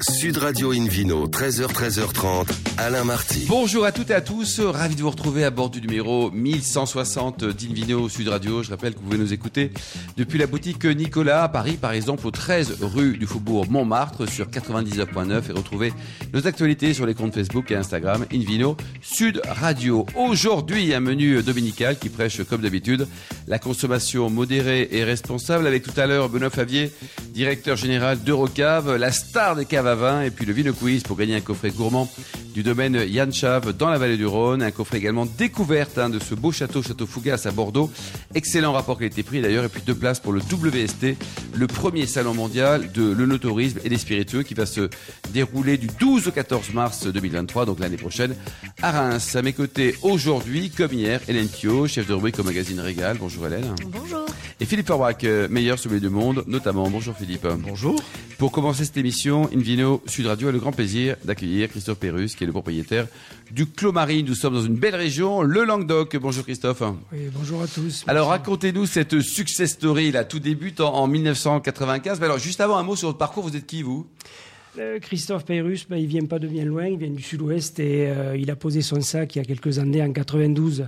Sud Radio Invino, 13h, 13h30, Alain Marty. Bonjour à toutes et à tous, ravi de vous retrouver à bord du numéro 1160 d'Invino Sud Radio. Je rappelle que vous pouvez nous écouter depuis la boutique Nicolas à Paris, par exemple, au 13 rue du Faubourg Montmartre sur 99.9 et retrouver nos actualités sur les comptes Facebook et Instagram Invino Sud Radio. Aujourd'hui, un menu dominical qui prêche, comme d'habitude, la consommation modérée et responsable avec tout à l'heure Benoît Favier, directeur général d'Eurocave, la star des caves et puis le Vino Quiz pour gagner un coffret gourmand du domaine Yann Chave dans la vallée du Rhône. Un coffret également découverte hein, de ce beau château, Château Fougas à Bordeaux. Excellent rapport qui a été pris d'ailleurs. Et puis deux places pour le WST, le premier salon mondial de l'œnotourisme et des spiritueux qui va se dérouler du 12 au 14 mars 2023, donc l'année prochaine, à Reims. À mes côtés aujourd'hui, comme hier, Hélène Pio, chef de rubrique au magazine Régal. Bonjour Hélène. Bonjour. Et Philippe Forbach, euh, meilleur sommelier du monde, notamment. Bonjour Philippe. Bonjour. Pour commencer cette émission, Invino Sud Radio a le grand plaisir d'accueillir Christophe Pérus, qui est le propriétaire du Clos Marine. Nous sommes dans une belle région, le Languedoc. Bonjour Christophe. Oui, bonjour à tous. Alors racontez-nous cette success story là. Tout débute en, en 1995. Mais alors juste avant un mot sur votre parcours. Vous êtes qui vous? Euh, Christophe Peyrus, ben, il vient pas de bien loin, il vient du sud-ouest et euh, il a posé son sac il y a quelques années, en 92,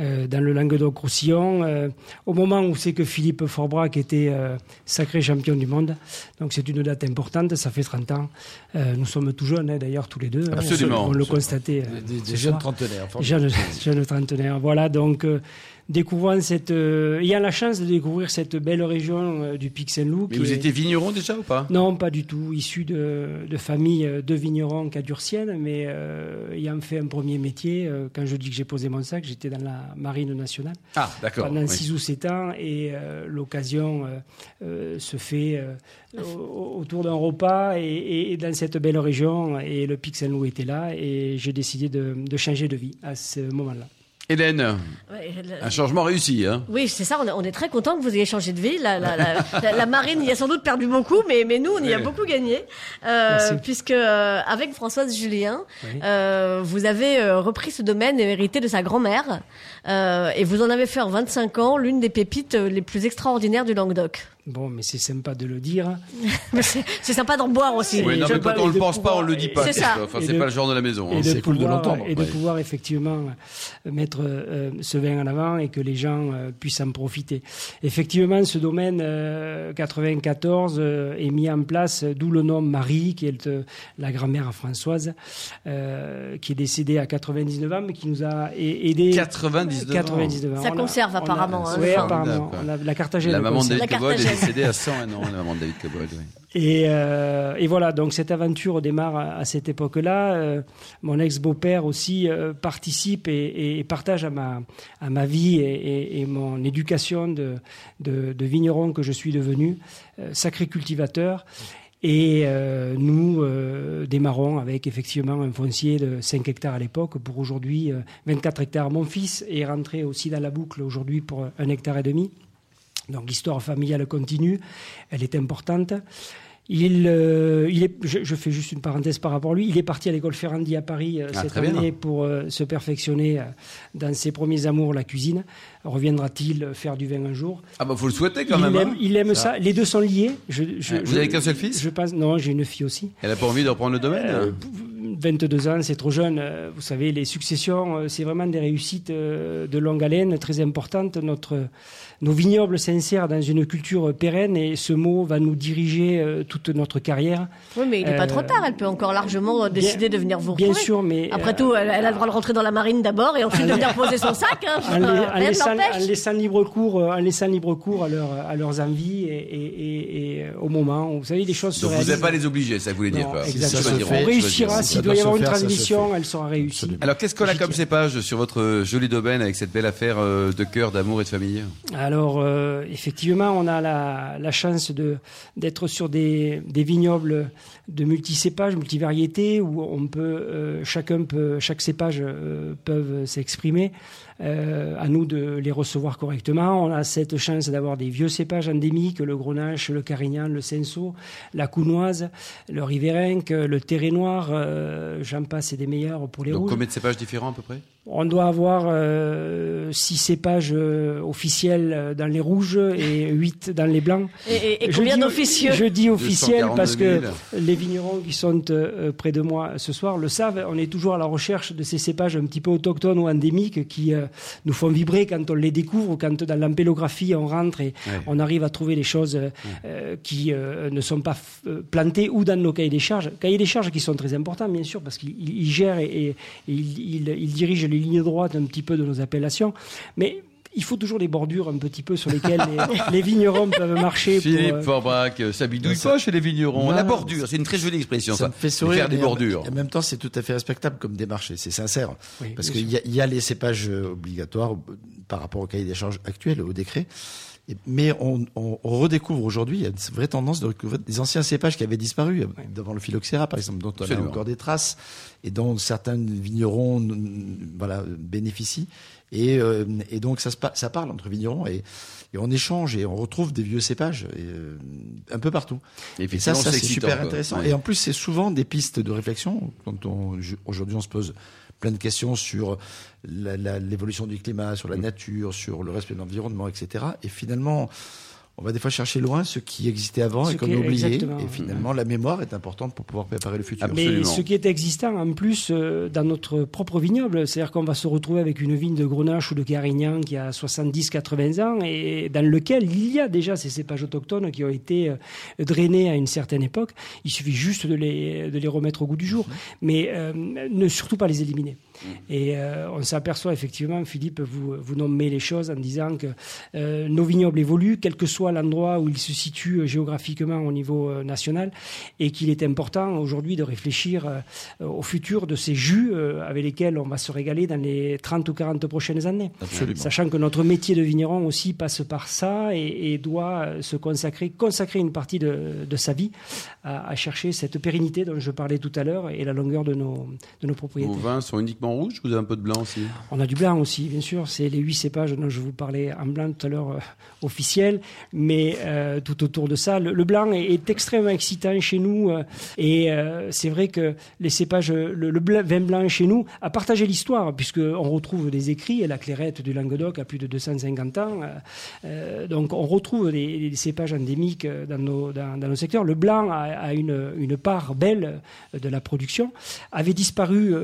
euh, dans le Languedoc-Roussillon, euh, au moment où c'est que Philippe Forbrac était euh, sacré champion du monde. Donc c'est une date importante, ça fait 30 ans. Euh, nous sommes tout jeunes hein, d'ailleurs tous les deux. hein, Absolument. on, on le constatait. euh, Des, jeunes trentenaires. Jeune, jeune trentenaire. Voilà, donc euh, découvrant cette, euh, ayant la chance de découvrir cette belle région euh, du Pic Saint-Loup. Mais vous est- étiez vigneron déjà ou pas? Non, pas du tout. Issu de, de famille de vignerons cadurciennes, mais euh, ayant fait un premier métier, euh, quand je dis que j'ai posé mon sac, j'étais dans la marine nationale Ah d'accord. pendant oui. 6 ou 7 ans et euh, l'occasion euh, euh, se fait au- autour d'un repas et, et- et dans cette belle région et le Pic Saint-Loup était là et j'ai décidé de, de changer de vie à ce moment-là. Hélène, Ouais, le- un changement réussi. Hein Oui, c'est ça, on est, on est très content que vous ayez changé de vie. La, la- la- la- la marine y a sans doute perdu beaucoup, mais, mais nous, on y a beaucoup gagné. Euh, Merci. puisque euh, avec Françoise Julien, Oui. euh, vous avez euh, repris ce domaine hérité de sa grand-mère. Euh, et vous en avez fait en 25 ans l'une des pépites les plus extraordinaires du Languedoc. Bon, mais c'est sympa de le dire. C'est sympa d'en boire aussi. Oui, non, mais quand on et le pense pas, on pouvoir- le dit pas. C'est ça. Enfin, c'est pas le genre de la maison. hein. c'est cool de l'entendre, et de ouais. pouvoir effectivement euh, mettre euh, ce vin en avant et que les gens euh, puissent en profiter. Effectivement, ce domaine euh, 94 euh, est mis en place, d'où le nom Marie, qui est la grand-mère à Françoise, euh, qui est décédée à 99 ans, mais qui nous a aidé. 99 ans. 99 ans. Ça On conserve a- apparemment, hein, Oui, apparemment. Formidable, On a la Carthagène. La maman de La Carthagène. Décédée à 101 ans, la David Cobold. Oui. Et, euh, et voilà, donc cette aventure démarre à, cette époque-là. Euh, mon ex-beau-père aussi euh, participe et, partage à ma, à ma vie et, mon éducation de, de, vigneron que je suis devenu, euh, sacré cultivateur. Et nous démarrons avec effectivement un foncier de 5 hectares à l'époque pour aujourd'hui euh, 24 hectares. Mon fils est rentré aussi dans la boucle aujourd'hui pour un hectare et demi. Donc l'histoire familiale continue, elle est importante. Il, euh, il est, je, je fais juste une parenthèse par rapport à lui. Il est parti à l'école Ferrandi à Paris euh, Ah, cette bien. année pour euh, se perfectionner dans ses premiers amours, la cuisine. Reviendra-t-il faire du vin un jour? Ah bah faut le souhaiter quand il même. aime, hein. il aime ça. Les deux sont liés. Je, je- Ouais, vous je- avez qu'un seul fils? Je pense. Non, j'ai une fille aussi. Elle a pas envie de reprendre le domaine Euh, 22 ans, c'est trop jeune. Euh, Vous savez, les successions, euh, c'est vraiment des réussites euh, de longue haleine, très importantes. Notre, nos vignobles s'insèrent dans une culture pérenne et ce mot va nous diriger toute notre carrière. Oui, mais il n'est pas trop tard. Elle peut encore largement décider de venir vous Bien retrouver. sûr, mais Après euh, tout, elle, elle a le droit de rentrer dans la marine d'abord et ensuite de venir poser son sac. Hein. en, en laissant, en laissant libre cours, euh, en laissant libre cours à, leur, à leurs envies et, et- et- et, euh, au moment. où, Vous savez, les choses se Donc vous n'allez réalisent. pas les obliger, ça voulez dire Non, quoi. exactement. Ça se fait. On réussira. S'il doit y avoir une fait. elle sera réussie. Absolument. Alors qu'est-ce qu'on a comme cépage sur votre joli domaine avec cette belle affaire euh, de cœur, d'amour et de famille? Alors, euh, effectivement, on a la, la chance de d'être sur des, des vignobles de multicépages, multivariétés, où on peut, euh, chacun peut, chaque cépage euh, peuvent s'exprimer. euh, à nous de les recevoir correctement. On a cette chance d'avoir des vieux cépages endémiques, le Grenache, le Carignan, le Cinsault, la Counoise, le Riverinque, le Terré Noir, euh, j'en passe, c'est des meilleurs pour les Donc rouges. combien de cépages différents à peu près? On doit avoir euh, six cépages euh, officiels euh, dans les rouges et huit dans les blancs. Et, et- et Je combien dis- d'officieux Je dis officiel 242 parce que 000. les vignerons qui sont euh, près de moi ce soir le savent. On est toujours à la recherche de ces cépages un petit peu autochtones ou endémiques qui euh, nous font vibrer quand on les découvre ou quand dans l'ampélographie on rentre et Ouais. on arrive à trouver des choses qui euh, ne sont pas plantées ou dans nos cahiers des charges. Cahiers des charges qui sont très importants bien sûr parce qu'ils ils- ils gèrent et, et- et ils, ils- ils dirigent les lignes droites un petit peu de nos appellations. Mais il faut toujours des bordures un petit peu sur lesquelles les, les vignerons peuvent marcher. Philippe euh, Forbach, euh, ça bidouille pas chez les vignerons. Non, la bordure, c'est une très jolie expression ça. Ça me fait sourire. Faire des bordures. En même temps, c'est tout à fait respectable comme démarche et c'est sincère. Oui, Parce qu'il y, a- il y a les cépages euh, obligatoires par rapport au cahier des charges actuel, au décret. Mais on, on- on redécouvre aujourd'hui, il y a une vraie tendance de recouvrir des anciens cépages qui avaient disparu, euh, devant le phylloxéra par exemple, dont on Absolument. a encore des traces et dont certains vignerons voilà, bénéficient. Et, euh, et donc ça, se pa- ça parle entre vignerons et, et on échange et on retrouve des vieux cépages et, euh, un peu partout. Et effectivement, ça, ça c'est super quoi. intéressant. Ouais. Et en plus, c'est souvent des pistes de réflexion. Quand aujourd'hui, on se pose plein de questions sur l'évolution du climat, sur la Mm. nature, sur le respect de l'environnement, etc. Et finalement, on va des fois chercher loin ce qui existait avant Ce et qu'on a est- oublié. Et finalement, la mémoire est importante pour pouvoir préparer le futur. Absolument. Mais ce qui est existant en plus euh, dans notre propre vignoble, c'est-à-dire qu'on va se retrouver avec une vigne de Grenache ou de Carignan qui a 70-80 ans et dans lequel il y a déjà ces cépages autochtones qui ont été euh, drainés à une certaine époque. Il suffit juste de les, de les remettre au goût du jour, mais euh, ne surtout pas les éliminer. Et euh, on s'aperçoit effectivement, Philippe, vous, vous nommez les choses en disant que euh, nos vignobles évoluent, quel que soit l'endroit où ils se situent euh, géographiquement au niveau national, et qu'il est important aujourd'hui de réfléchir au futur de ces jus avec lesquels on va se régaler dans les 30 ou 40 prochaines années. Absolument. Sachant que notre métier de vigneron aussi passe par ça et, et doit se consacrer, consacrer une partie de, de sa vie à, à chercher cette pérennité dont je parlais tout à l'heure et la longueur de nos, de nos propriétés. Vos vins sont uniquement rouges ou vous avez un peu de blanc aussi? On a du blanc aussi, bien sûr. C'est les huit cépages dont je vous parlais en blanc tout à l'heure, euh, officiel. Mais euh, tout autour de ça, le, blanc est, extrêmement excitant chez nous. euh, et c'est vrai que les cépages, le, blanc- vin blanc chez nous a partagé l'histoire, puisqu'on retrouve des écrits, et la clairette du Languedoc a plus de 250 ans. donc on retrouve des, cépages endémiques dans nos, secteurs. Le blanc a, une, une part belle de la production, avait disparu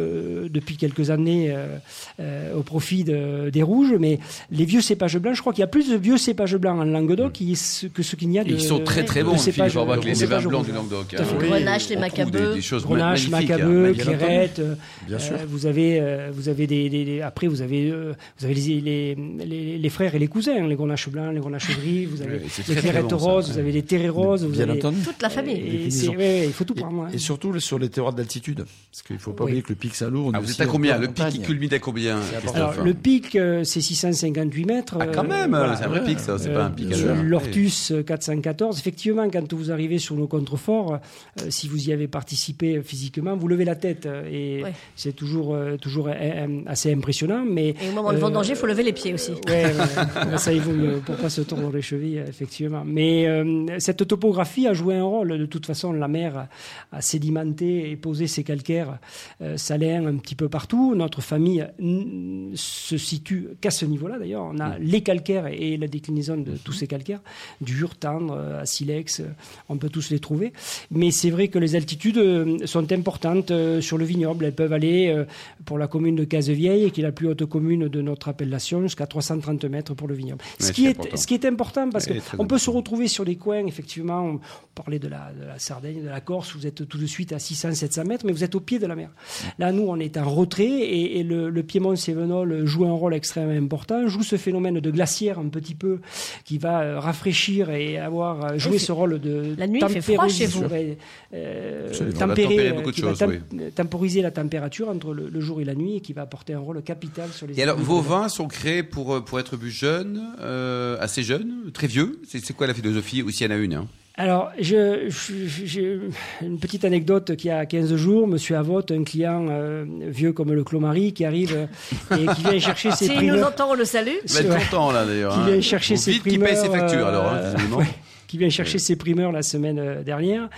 depuis quelques années euh, euh, au profit de- des rouges, mais les vieux cépages blancs, je crois qu'il y a plus de vieux cépages blancs en Languedoc qui- que ce qu'il n'y a de Et ils sont très très bons, cépages- Philippe les, les vins blancs du Languedoc. Tout à fait. hein. Oui. Grenache, les Macabeux. Des, des choses Grenache, hein. Macabeux, entendu. Clairette. euh, Bien sûr. euh, vous avez, euh, vous avez des, des- des- après vous avez, euh, vous avez les, les, les, les frères et les cousins, les grenaches blancs, les grenaches gris, vous avez les clairettes bon, roses, vous avez les terrets roses, vous Bien avez entendu. Toute la famille. Il faut tout prendre. hein. Et surtout sur les terroirs d'altitude. Parce qu'il ne faut pas oublier que le pic est vous êtes à un combien Le pic montagne. culmine à combien Alors, le pic, euh, c'est 658 mètres. Ah, quand euh, même voilà. C'est un vrai pic, ça, c'est Euh, pas un pic à euh, l'heure. L'Ortus euh, 414. Effectivement, quand vous arrivez sur nos contreforts, euh, si vous y avez participé euh, physiquement, vous levez la tête euh, et Ouais. c'est toujours, euh, toujours euh, euh, assez impressionnant. Mais Et au moment de euh, vendanger, il faut lever les pieds aussi. Ouais, ça il vaut mieux pour pas se tordre les chevilles, effectivement. Mais euh, cette topographie a joué un rôle. De toute façon, la mer a, sédimenté et posé ses calcaires euh, saléens un petit peu partout. Notre famille mm, se situe qu'à ce niveau-là, d'ailleurs. On a les calcaires et la déclinaison de tous ces calcaires, dur, tendre, euh, à silex, euh, on peut tous les trouver. Mais c'est vrai que les altitudes euh, sont importantes sur le vignoble. Elles peuvent aller pour la commune de Cazevieille, qui est la plus haute commune de notre appellation, jusqu'à 330 mètres pour le vignoble. Ce, qui est, important. ce qui est important, parce qu'on peut se retrouver sur des coins, effectivement, on parlait de la, de la Sardaigne, de la Corse, vous êtes tout de suite à 600-700 mètres, mais vous êtes au pied de la mer. Là, nous, on est en retrait, et, et le, le Piémont-Sévenol joue un rôle extrêmement important, joue ce phénomène de glaciaire un petit peu, qui va euh, rafraîchir et avoir euh, joué ce rôle de La nuit, il fait froid chez vous. tempérer, euh, tempérer, euh, beaucoup de qui va choses, tem- oui. temporiser la température entre le, le jour et la nuit, et qui va apporter un rôle capital sur les Et alors, vos vins sont créés pour, pour être bu jeunes, euh, assez jeunes, très vieux? C'est c'est quoi la philosophie Ou s'il y en a une hein? Alors, je- je- j'ai une petite anecdote qui a 15 jours. Monsieur Avotte, un client euh, vieux comme le Clomari, qui arrive euh, et qui vient chercher ses S'il nous primeurs. entend, on le salue. Il va être content là d'ailleurs. Qui hein. vient chercher Faut ses vite qu'il paye ses factures alors, hein, euh, visiblement. ouais, qui vient chercher ses primeurs la semaine euh, dernière.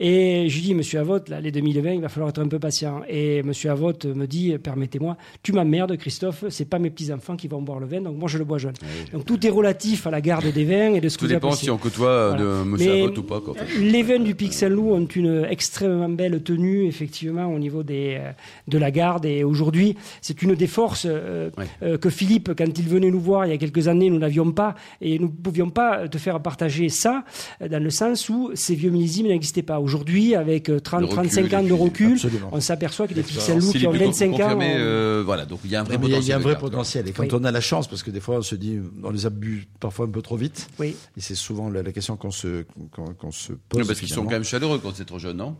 Et je lui dis, Monsieur Avotte, là, les 2020, il va falloir être un peu patient. Et Monsieur Avotte me dit, permettez-moi, tu m'emmerdes, Christophe, c'est pas mes petits-enfants qui vont boire le vin, donc moi je le bois jeune. Donc tout est relatif à la garde des vins et de ce que Tout dépend si on côtoie euh, de Voilà. Monsieur Mais- Abbott ou pas. Quoi. Les vins du Pixel Loup ont une extrêmement belle tenue, effectivement, au niveau des, euh, de la garde. Et aujourd'hui, c'est une des forces euh, Ouais. euh, que Philippe, quand il venait nous voir il y a quelques années, nous n'avions pas. Et nous ne pouvions pas te faire partager ça, euh, dans le sens où ces vieux millésimes n'existaient pas. Aujourd'hui, avec euh, 30, Le recul, 35 ans de recul, Absolument. on s'aperçoit que les. Pixel Loup qui ont peut 25 ans. euh, voilà, donc il y a un vrai Mais il y a- il y a un potentiel vrai potentiel. Et quand Oui. on a la chance, parce que des fois on se dit, on les abuse parfois un peu trop vite. Oui. Et c'est souvent la, la question qu'on se, qu'on, qu'on se pose. Oui, parce qu'ils sont quand même chaleureux quand c'est trop jeune, non?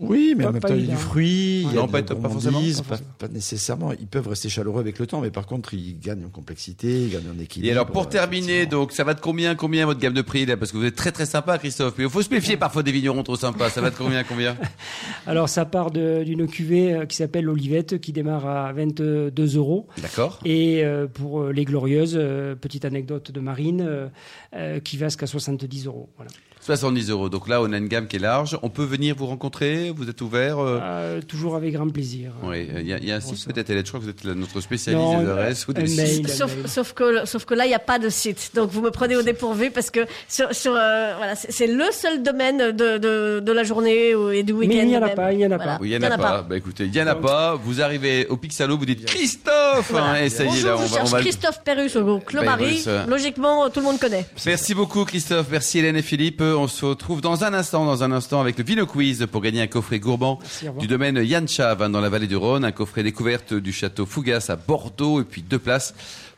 Oui, mais Pas- en même temps, il y a du fruit, il y a Non, de pas- la pas forcément, pas pas, pas nécessairement. Ils peuvent rester chaleureux avec le temps, mais par contre, ils gagnent en complexité, ils gagnent en équilibre. Et alors pour euh, terminer, donc ça va de combien, combien votre gamme de prix là? Parce que vous êtes très très sympa, Christophe. Mais il faut se méfier parfois des vignerons trop sympas. Ça va de combien, combien? Alors, ça part d'une cuvée euh, qui s'appelle l'Olivette, qui démarre à 22 euros. D'accord. Et euh, pour les Glorieuses, euh, petite anecdote de Marine, qui va jusqu'à 70 euros. Voilà. 70 euros. Donc là, on a une gamme qui est large. On peut venir vous rencontrer. Vous êtes ouvert. euh, Euh, toujours avec grand plaisir. Oui, il y a, il y a un site peut-être, Hélène. Je crois que vous êtes notre spécialiste Non, des adresses ou un des mail. sites. Sauf, que, sauf que là, il n'y a pas de site. Donc, vous me prenez au dépourvu parce que sur, sur, euh, voilà, c'est le seul domaine de, de, de la journée ou- et du week-end. Mais il n'y en a pas, il n'y en a Voilà. pas. Oui, il n'y en a pas. Bah écoutez, il n'y en a pas. Vous arrivez au Pixalo, vous dites Christophe Voilà. hein, Et ça y est, Bonjour, là, on je va, on cherche va- Christophe Perrus. Perrus, euh. Logiquement, tout le monde connaît. Merci beaucoup Christophe, merci Hélène et Philippe. On se retrouve dans un instant, dans un instant avec le Vino Quiz pour gagner un coffret gourmand Merci, du domaine Yann Chav hein, dans la vallée du Rhône, un coffret découverte du château Fougas à Bordeaux et puis deux places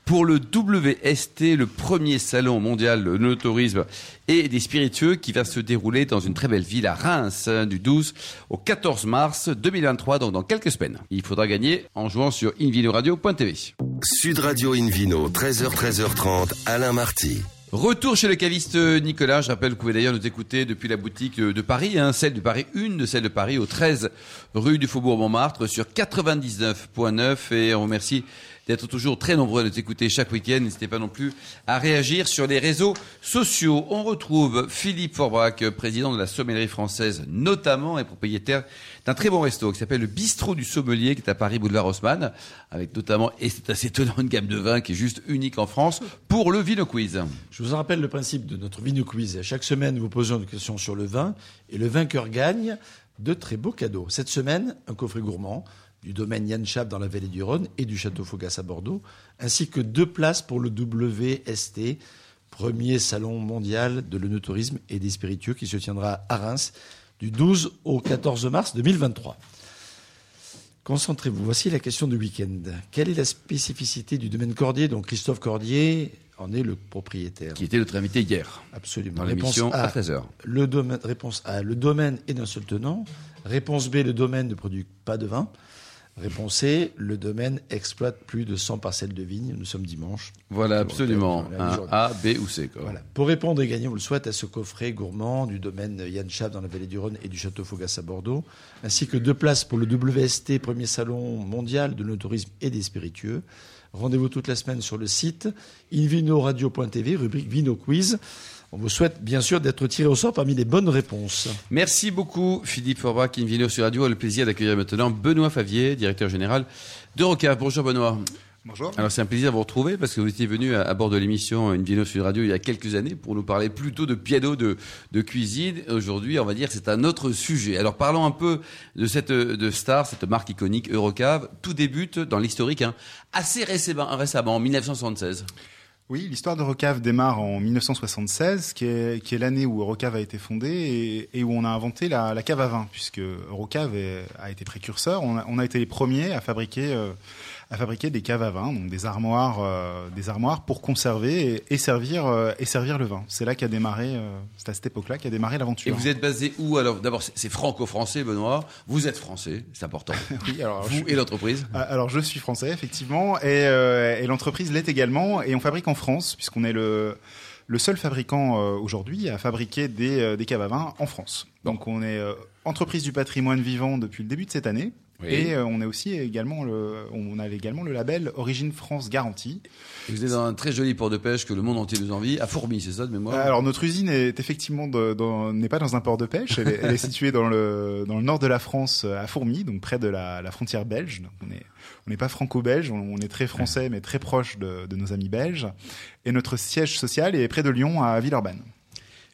pour le WST, le premier salon mondial de tourisme et des spiritueux qui va se dérouler dans une très belle ville à Reims hein, du 12 au 14 mars 2023, donc dans quelques semaines. Il faudra gagner en jouant sur invinoradio.tv. Sud Radio Invino, 13h, 13h30, Alain Marty. Retour chez le caviste Nicolas. Je rappelle que vous pouvez d'ailleurs nous écouter depuis la boutique de Paris, hein, celle de Paris, une de celles de Paris, au 13 rue du Faubourg Montmartre, sur 99.9. Et on remercie d'être toujours très nombreux à nous écouter chaque week-end. N'hésitez pas non plus à réagir sur les réseaux sociaux. On retrouve Philippe Forbrac, président de la sommellerie française notamment et propriétaire d'un très bon resto qui s'appelle le Bistrot du Sommelier qui est à Paris Boulevard Haussmann avec notamment, et c'est assez étonnant, une gamme de vins qui est juste unique en France pour le Vino Quiz. Je vous en rappelle le principe de notre Vino Quiz. Chaque semaine, nous posons une question sur le vin et le vainqueur gagne de très beaux cadeaux. Cette semaine, un coffret gourmand du domaine Yann Chap dans la vallée du Rhône et du château Fougas à Bordeaux, ainsi que deux places pour le WST, premier salon mondial de l'œnotourisme et des spiritueux qui se tiendra à Reims du 12 au 14 mars 2023. Concentrez-vous. Voici la question du week-end. Quelle est la spécificité du domaine Cordier? Dont Christophe Cordier en est le propriétaire qui était notre invité hier Absolument. dans Réponse l'émission A, à 13h. le domaine, réponse A, le domaine est d'un seul tenant. Réponse B, le domaine ne produit pas de vin. Réponse C, le domaine exploite plus de 100 parcelles de vignes. Nous sommes dimanche. Voilà, absolument. Un. A, B ou C. Quoi. Voilà. Pour répondre et gagner, on le souhaite, à ce coffret gourmand du domaine Yann Chap dans la vallée du Rhône et du château Fougas à Bordeaux, ainsi que deux places pour le WST, premier salon mondial de tourisme et des spiritueux. Rendez-vous toute la semaine sur le site invinoradio.tv, rubrique Vino Quiz. On vous souhaite bien sûr d'être tiré au sort parmi les bonnes réponses. Merci beaucoup, Philippe Forbrac, Invino sur Radio. a le plaisir d'accueillir maintenant Benoît Favier, directeur général d'Eurocav. Bonjour Benoît. Bonjour. Alors c'est un plaisir de vous retrouver parce que vous étiez venu à, à bord de l'émission Invino sur Radio il y a quelques années pour nous parler plutôt de piano, de, de cuisine. Aujourd'hui, on va dire que c'est un autre sujet. Alors parlons un peu de cette de star, cette marque iconique Eurocave. Tout débute dans l'historique hein, assez récemment, récemment, en 1976. Oui, l'histoire d'Eurocave démarre en 1976, qui est, qui est l'année où Eurocave a été fondée et, où on a inventé la, cave à vin, puisque Eurocave est- a été précurseur. On a, on a été les premiers à fabriquer, euh, à fabriquer des caves à vin, donc des armoires, euh, des armoires pour conserver et, et servir, euh, et servir le vin. C'est là qu'a démarré, euh, c'est à cette époque-là qu'a démarré Et l'aventure. vous êtes basé où Alors? D'abord, c'est- franco-français, Benoît. Vous êtes français, c'est important. Oui, alors, Vous et l'entreprise. Ah, Alors je suis français effectivement et, euh, et l'entreprise l'est également et on fabrique en France puisqu'on est le le seul fabricant euh, aujourd'hui à fabriquer des, euh, des caves à vin en France. Donc on est euh, entreprise du patrimoine vivant depuis le début de cette année. Oui. Et euh, on est aussi également le, on a également le label Origine France Garantie. Vous êtes dans un très joli port de pêche que le monde entier nous envie, à Fourmi, c'est ça de mémoire? Alors notre usine est effectivement n'est pas dans un port de pêche, elle est, elle est située dans le dans le nord de la France, à Fourmi, donc près de la, la frontière belge. Donc on est on n'est pas franco-belge, on, on est très français mais très proche de, de nos amis belges. Et notre siège social est près de Lyon, à Villeurbanne.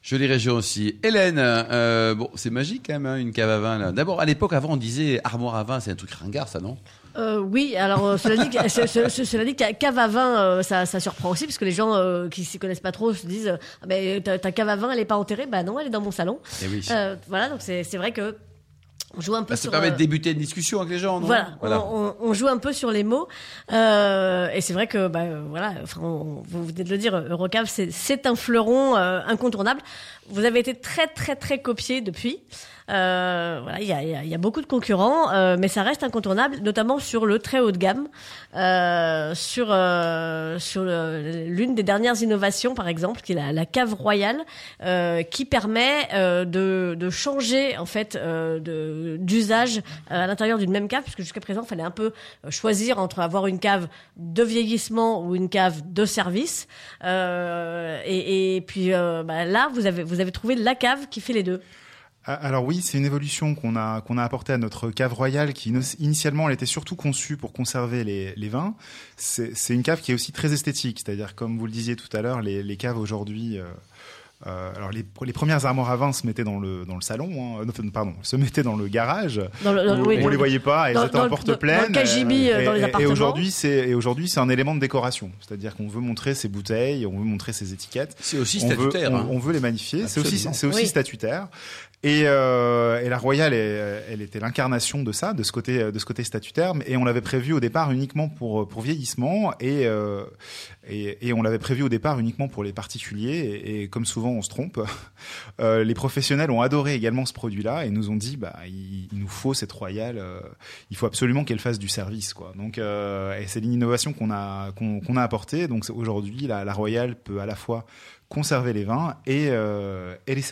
Jolie région aussi. Hélène, euh, bon, c'est magique quand même, hein, une cave à vin. là. D'abord, à l'époque, avant, on disait armoire à vin, c'est un truc ringard, ça, non? Euh, oui, alors euh, cela dit, que- ce- ce- ce- cela dit, que cave à vin, euh, ça, ça surprend aussi parce que les gens qui s'y connaissent pas trop se disent, euh, Ah, ben, ta, ta cave à vin, elle est pas enterrée, bah non, elle est dans mon salon. Eh oui. Voilà, donc c'est c'est vrai que on joue un peu Bah, ça sur. permet euh, de débuter une discussion avec les gens, non Voilà, On, on- on joue un peu sur les mots, euh, et c'est vrai que bah, euh, voilà, enfin, on- vous venez de le dire, Eurocave, c'est- c'est un fleuron euh, incontournable. Vous avez été très très très copié depuis. Euh, voilà, il y a, y a- y a beaucoup de concurrents, euh, mais ça reste incontournable, notamment sur le très haut de gamme, euh, sur euh, sur l'une des dernières innovations, par exemple, qui est la, la cave royale, euh, qui permet euh, de, de changer en fait d'usage à l'intérieur d'une même cave, puisque jusqu'à présent, il fallait un peu choisir entre avoir une cave de vieillissement ou une cave de service. Et, et puis bah, là, vous avez vous avez trouvé la cave qui fait les deux. Ah, Alors oui, c'est une évolution qu'on a qu'on a apportée à notre cave royale qui initialement elle était surtout conçue pour conserver les, les vins. C'est c'est une cave qui est aussi très esthétique, c'est-à-dire comme vous le disiez tout à l'heure, les, les caves aujourd'hui. euh, euh, alors les, les premières armoires à vin se mettaient dans le dans le salon, hein, euh, pardon, se mettaient dans le garage. Dans le, dans le- où oui, on les le- voyait pas, elles dans- étaient dans en porte pleine. dans le KGB, euh, dans les et, appartements. Et aujourd'hui, c'est et aujourd'hui c'est un élément de décoration, c'est-à-dire qu'on veut montrer ses bouteilles, on veut montrer ses étiquettes. C'est aussi On veut, statutaire. on, hein. on veut les magnifier. C'est aussi, c'est aussi Oui. statutaire. Et, euh, et la Royale, est- elle était l'incarnation de ça, de ce côté, de ce côté statutaire. Et on l'avait prévu au départ uniquement pour pour vieillissement et euh, et, et on l'avait prévu au départ uniquement pour les particuliers. Et, comme souvent, on se trompe. Euh, les professionnels ont adoré également ce produit-là et nous ont dit, bah, il, il nous faut cette Royale. euh, il faut absolument qu'elle fasse du service, quoi. Donc, euh, et c'est l'innovation qu'on a qu'on qu'on a apportée. Donc aujourd'hui, la, la Royale peut à la fois conserver les vins et euh, et, les,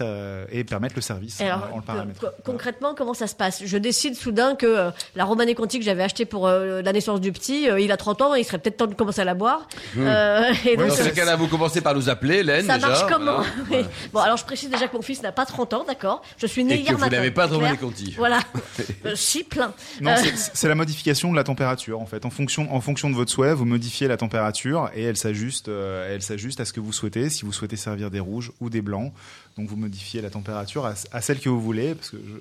et permettre le service en- le paramètre. concrètement, comment ça se passe? Je décide soudain que euh, la Romanée Conti que j'avais achetée pour euh, la naissance du petit, euh, il a 30 ans, il serait peut-être temps de commencer à la boire. Euh, et donc, Dans ce cas-là, vous commencez par nous appeler, Hélène, ça déjà. marche comment? Voilà. Oui. Bon, alors je précise déjà que mon fils n'a pas 30 ans, d'accord? Je suis né Et que hier vous matin. n'avez pas de Romanée Conti. Voilà. Euh, si, plein. Non, Euh, c'est- la modification de la température en fait. En fonction, en fonction de votre souhait, vous modifiez la température et elle s'ajuste, euh, elle s'ajuste à ce que vous souhaitez. Si vous souhaitez servir des rouges ou des blancs, donc vous modifiez la température à, à celle que vous voulez. Parce que je-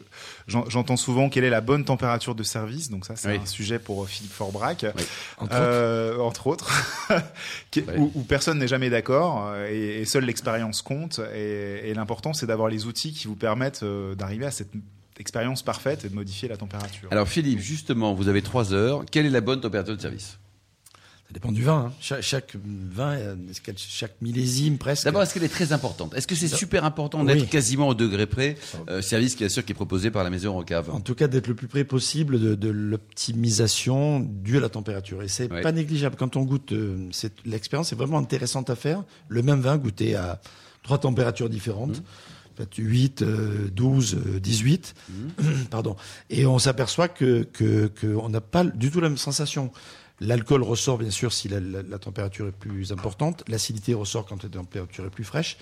j'en- j'entends souvent quelle est la bonne température de service. Donc ça, c'est Oui. un sujet pour euh, Philippe Forbrac, Entre euh, entre autres, qui- Oui. où, où personne n'est jamais d'accord euh, et, et seule l'expérience compte. Et, et l'important, c'est d'avoir les outils qui vous permettent d'arriver à cette expérience parfaite et de modifier la température. Alors, Philippe, justement, vous avez trois heures. Quelle est la bonne température de service? Ça dépend du vin. hein. Chaque, chaque vin, euh, chaque millésime presque. D'abord, est-ce qu'elle est très importante? Est-ce que c'est super important Oui. d'être quasiment au degré près euh, Service qui assure qui est proposé par la maison Rocave? En tout cas, d'être le plus près possible de, de l'optimisation due à la température. Et c'est Ouais. pas négligeable. Quand on goûte, euh, c'est- l'expérience est vraiment intéressante à faire. Le même vin goûté à trois températures différentes. Peut-être 8, euh, 12, euh, 18. Pardon. Et on s'aperçoit que, que, que on n'a pas du tout la même sensation. L'alcool ressort bien sûr si la, température est plus importante. L'acidité ressort quand la température est plus fraîche.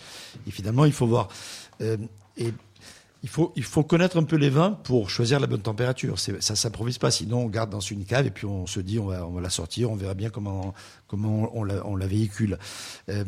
Et finalement, il faut voir. Euh, et il faut, il faut connaître un peu les vins pour choisir la bonne température. Ça s'improvise pas. Sinon, on garde dans une cave et puis on se dit on va, on va la sortir, on verra bien comment, comment on la, on la véhicule. Euh,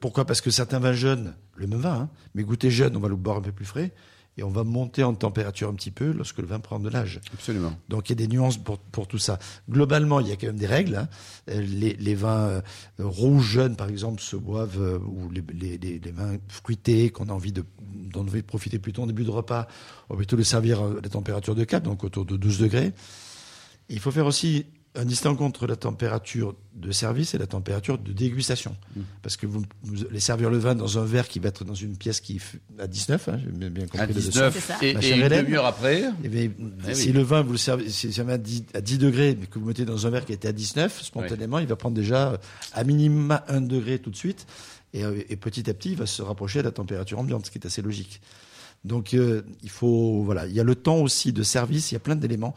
pourquoi? Parce que certains vins jeunes, le même vin, hein, mais goûter jeune, on va le boire un peu plus frais et on va monter en température un petit peu lorsque le vin prend de l'âge. Absolument. Donc il y a des nuances pour, pour tout ça. Globalement, il y a quand même des règles. hein. Euh, Les, les vins euh, rouges jeunes, par exemple, se boivent, euh, ou les, les, les- vins fruités qu'on a envie de dont on veut profiter plutôt en début de repas, on va plutôt les servir à la température de cap, donc autour de 12 degrés. Il faut faire aussi un distinguo entre la température de service et la température de dégustation. Parce que vous, vous allez servir le vin dans un verre qui va être dans une pièce qui à 19, hein, j'ai bien compris À la leçon. 19 C'est ça. et, et une demi-heure après. Eh bien, Eh si oui. le vin, vous le servez, si ça à 10, à 10 degrés, mais que vous mettez dans un verre qui était à 19, spontanément, il va prendre déjà à minima 1 degré tout de suite. et, euh, et petit à petit, il va se rapprocher de la température ambiante, ce qui est assez logique. Donc, euh, il faut, voilà, il y a le temps aussi de service, il y a plein d'éléments.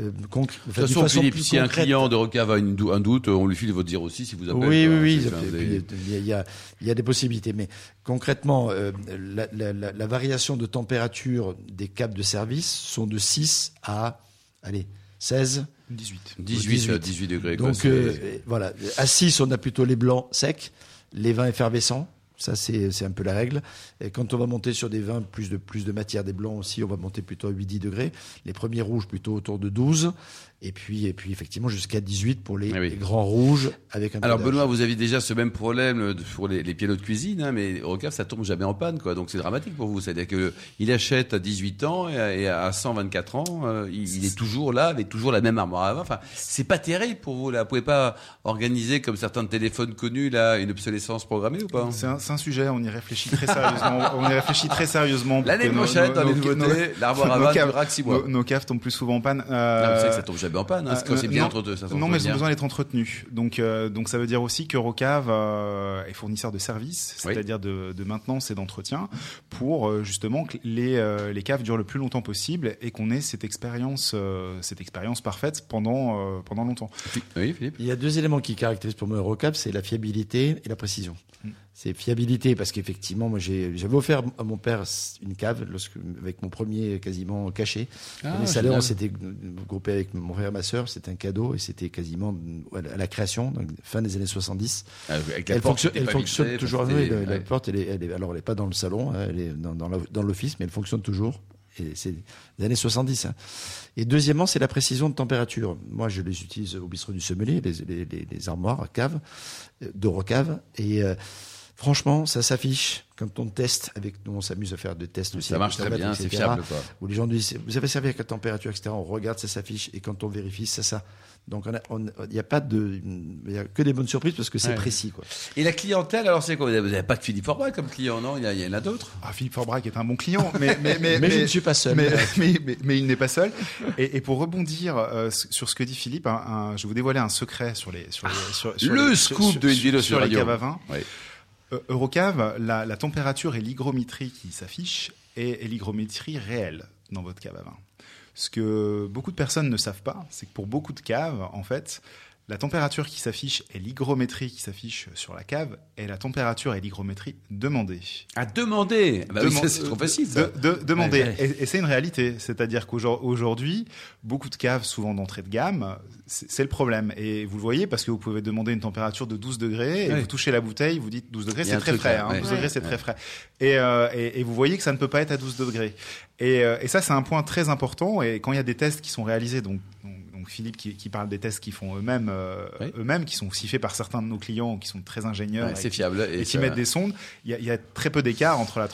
Euh, De toute façon, Philippe, si un concrète. client de Recave a une dou- un doute, on lui file votre dire aussi si vous appelez. Oui, quoi. oui, oui. Il y, a, il y a- il y a des possibilités. Mais concrètement, euh, la, la- la- la variation de température des câbles de service sont de 6 à allez, 16. 18. 18, 18. 18 degrés. quoi, Donc c'est- euh, voilà, à 6, on a plutôt les blancs secs, les vins effervescents. Ça, c'est un peu la règle. Et quand on va monter sur des vins, plus de, plus de matière, des blancs aussi, on va monter plutôt à 8-10 degrés. Les premiers rouges plutôt autour de 12. Et puis, et puis effectivement, jusqu'à 18 pour les, Ah oui. les grands rouges avec un Alors. Benoît, vous aviez déjà ce même problème euh, pour les, les pianos de cuisine, hein, mais Recave, ça tombe jamais en panne, quoi. Donc c'est dramatique pour vous. C'est-à-dire que il achète à 18 ans et à, et à 124 ans, euh, il, il est toujours là, avec toujours la même armoire à vin. Enfin, c'est pas terrible pour vous là. Vous pouvez pas organiser comme certains téléphones connus là une obsolescence programmée ou pas C'est un, c'est un sujet, on y réfléchit très sérieusement. on y réfléchit très sérieusement. L'année prochaine, nos- dans les nouveautés, l'armoire à nos vin durera que 6 mois. Nos, nos caves tombent plus souvent en panne. Non, Euh, vous savez que ça tombe jamais en panne. Hein, euh, c'est bien non, entre deux. Ça non, s'entretient mais elles ont besoin d'être entretenues. Donc, euh, donc ça veut dire aussi que Rocave euh, est fournisseur de services, Oui. c'est-à-dire de, de maintenance et d'entretien, pour euh, justement que les, euh, les caves durent le plus longtemps possible et qu'on ait cette expérience, euh, cette expérience parfaite pendant, euh, pendant longtemps. Oui, Philippe. Il y a deux éléments qui caractérisent pour moi Eurocap, c'est la fiabilité et la précision. Mm. C'est fiabilité parce qu'effectivement, moi j'avais offert à mon père une cave lorsque, avec mon premier quasiment caché. Ah, les salaires, on s'était groupé avec mon frère et ma sœur, c'était un cadeau et c'était quasiment à la création, donc fin des années 70. Ah, Avec la Elle, porte elle pas fonctionne toujours. oui, la, c'était- la ouais. porte, elle est, elle est- alors elle n'est pas dans le salon, hein, elle est dans, l'office, mais elle fonctionne toujours. Et c'est des années 70. hein. Et deuxièmement, c'est la précision de température. Moi, je les utilise au bistrot du sommelier, les, les, les- les armoires à cave, euh, d'Eurocave. Et euh, franchement, ça s'affiche. Quand on teste avec nous, on s'amuse à faire des tests aussi. Ça avec marche très bien, c'est fiable quoi. Où les gens disent, vous avez servi à quelle température, etc. On regarde, ça s'affiche. Et quand on vérifie, c'est ça. Donc, il n'y a pas de, il y a que des bonnes surprises parce que c'est Ouais. précis, quoi. Et la clientèle, alors c'est quoi? Vous n'avez pas que Philippe Forbach comme client, non? Il y, en a d'autres? Ah, Philippe Forbrac est un bon client, mais, mais, mais, Mais, je ne suis pas seul. mais, mais, mais- mais il n'est pas seul. Et, et pour rebondir euh, sur ce que dit Philippe, un- un- je vais vous dévoiler un secret sur les sur, les- sur, sur le scoop sur- de sur- Vidéo sur sur les caves à vin. Euh, Eurocave, la, température et l'hygrométrie qui s'affichent est, est l'hygrométrie réelle dans votre cave à vin. Ce que beaucoup de personnes ne savent pas, c'est que pour beaucoup de caves, en fait, la température qui s'affiche et l'hygrométrie qui s'affiche sur la cave est la température et l'hygrométrie demandée. À demander bah oui, Deman- ça, C'est trop facile ça. De, de- demander. Ouais, ouais. Et, et c'est une réalité. C'est-à-dire qu'aujourd'hui, beaucoup de caves, souvent d'entrée de gamme, c'est le problème. Et vous le voyez parce que vous pouvez demander une température de 12 degrés et Ouais. vous touchez la bouteille, vous dites 12 degrés, a c'est très frais. là, hein. ouais. 12 degrés, c'est Ouais. très frais. Et, euh, et, et vous voyez que ça ne peut pas être à 12 degrés. Et, euh, et ça, c'est un point très important. Et quand il y a des tests qui sont réalisés, donc, donc, donc Philippe qui, qui parle des tests qui font eux-mêmes, euh, Oui. eux-mêmes, qui sont aussi faits par certains de nos clients qui sont très ingénieurs Ouais, et c'est qui- fiable. et, Et, qui ça- mettent des sondes, il y, a, il y a très peu d'écart entre la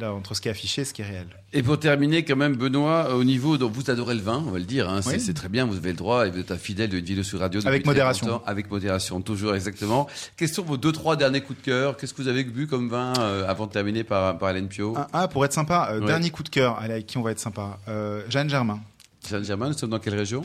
là, entre ce qui est affiché et ce qui est réel. et pour terminer, quand même, Benoît, au niveau, donc vous adorez le vin, on va le dire, hein, c'est Oui. c'est très bien, vous avez le droit, et vous êtes un fidèle de vidéo sur radio. Avec modération. Avec modération, toujours exactement. Quels sont vos deux, trois derniers coups de cœur? Qu'est-ce que vous avez bu comme vin euh, avant de terminer par, par Hélène Pio? Ah, ah, pour être sympa, euh, Ouais. dernier coup de cœur, allez, avec qui on va être sympa? Euh, Jeanne Germain, Saint-Germain, nous sommes dans quelle région?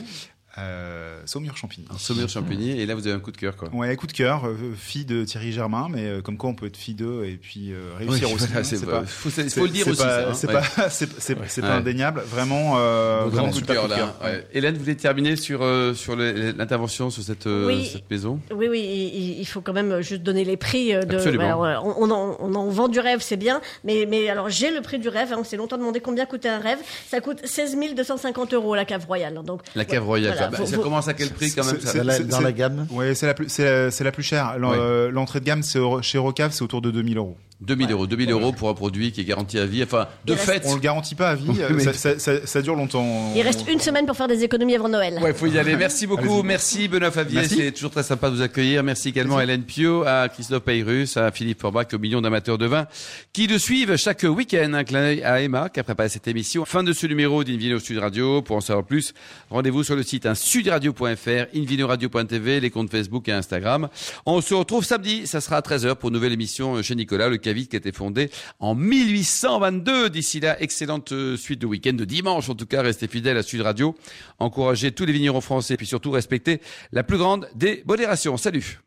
Euh, Saumur-Champigny. Saumur-Champigny, et là vous avez un coup de cœur, quoi. Ouais, coup de cœur, euh, fille de Thierry Germain, mais euh, comme quoi on peut être fille d'eux et puis euh, réussir Oui, aussi. voilà, hein, c'est pas- pas- faut, c'est- c'est- faut le dire c'est aussi, pas- ça. hein. C'est Ouais. pas, c'est, c'est- c'est Ouais. pas indéniable. Vraiment, euh, vraiment coup de super cœur, là. Ouais. Hélène, vous voulez terminer sur, euh, sur le- l'intervention sur cette, euh, Oui. cette maison? Oui, oui, il, il faut quand même juste donner les prix. De, Absolument. on, on en, on en vend du rêve, c'est bien, mais, mais alors j'ai le prix du rêve. hein, on s'est longtemps demandé combien coûtait un rêve. Ça coûte 16 250 euros la cave royale. Donc La cave royale, Voilà, ça, bah, ça commence à quel prix quand même ça Dans la, dans gamme. Ouais, c'est la plus, c'est la, c'est la plus chère. Ouais. euh, L'entrée de gamme, c'est chez Rocave, c'est autour de 2000 euros. 2000 euros, 2000 euros pour un produit qui est garanti à vie. Enfin, de reste- fait. On le garantit pas à vie, Oui, mais- ça, ça- ça- ça dure longtemps. il reste une semaine pour faire des économies avant Noël. Ouais, faut y aller. Merci beaucoup. Merci Benoît Favier. C'est toujours très sympa de vous accueillir. Merci également à Hélène Pio, à Christophe Payrus, à Philippe Forbach, aux millions d'amateurs de vin qui le suivent chaque week-end. Un clin d'œil à Emma qui a préparé cette émission. Fin de ce numéro d'Invino Sud Radio. Pour en savoir plus, rendez-vous sur le site hein, sudradio.fr, invinoradio.tv, les comptes Facebook et Instagram. On se retrouve samedi. Ça sera à 13h pour une nouvelle émission chez Nicolas, le Qui a été fondé en 1822. D'ici là, excellente euh, suite de week-end, de dimanche en tout cas. Restez fidèles à Sud Radio. Encouragez tous les vignerons français, puis surtout respectez la plus grande des modérations. Salut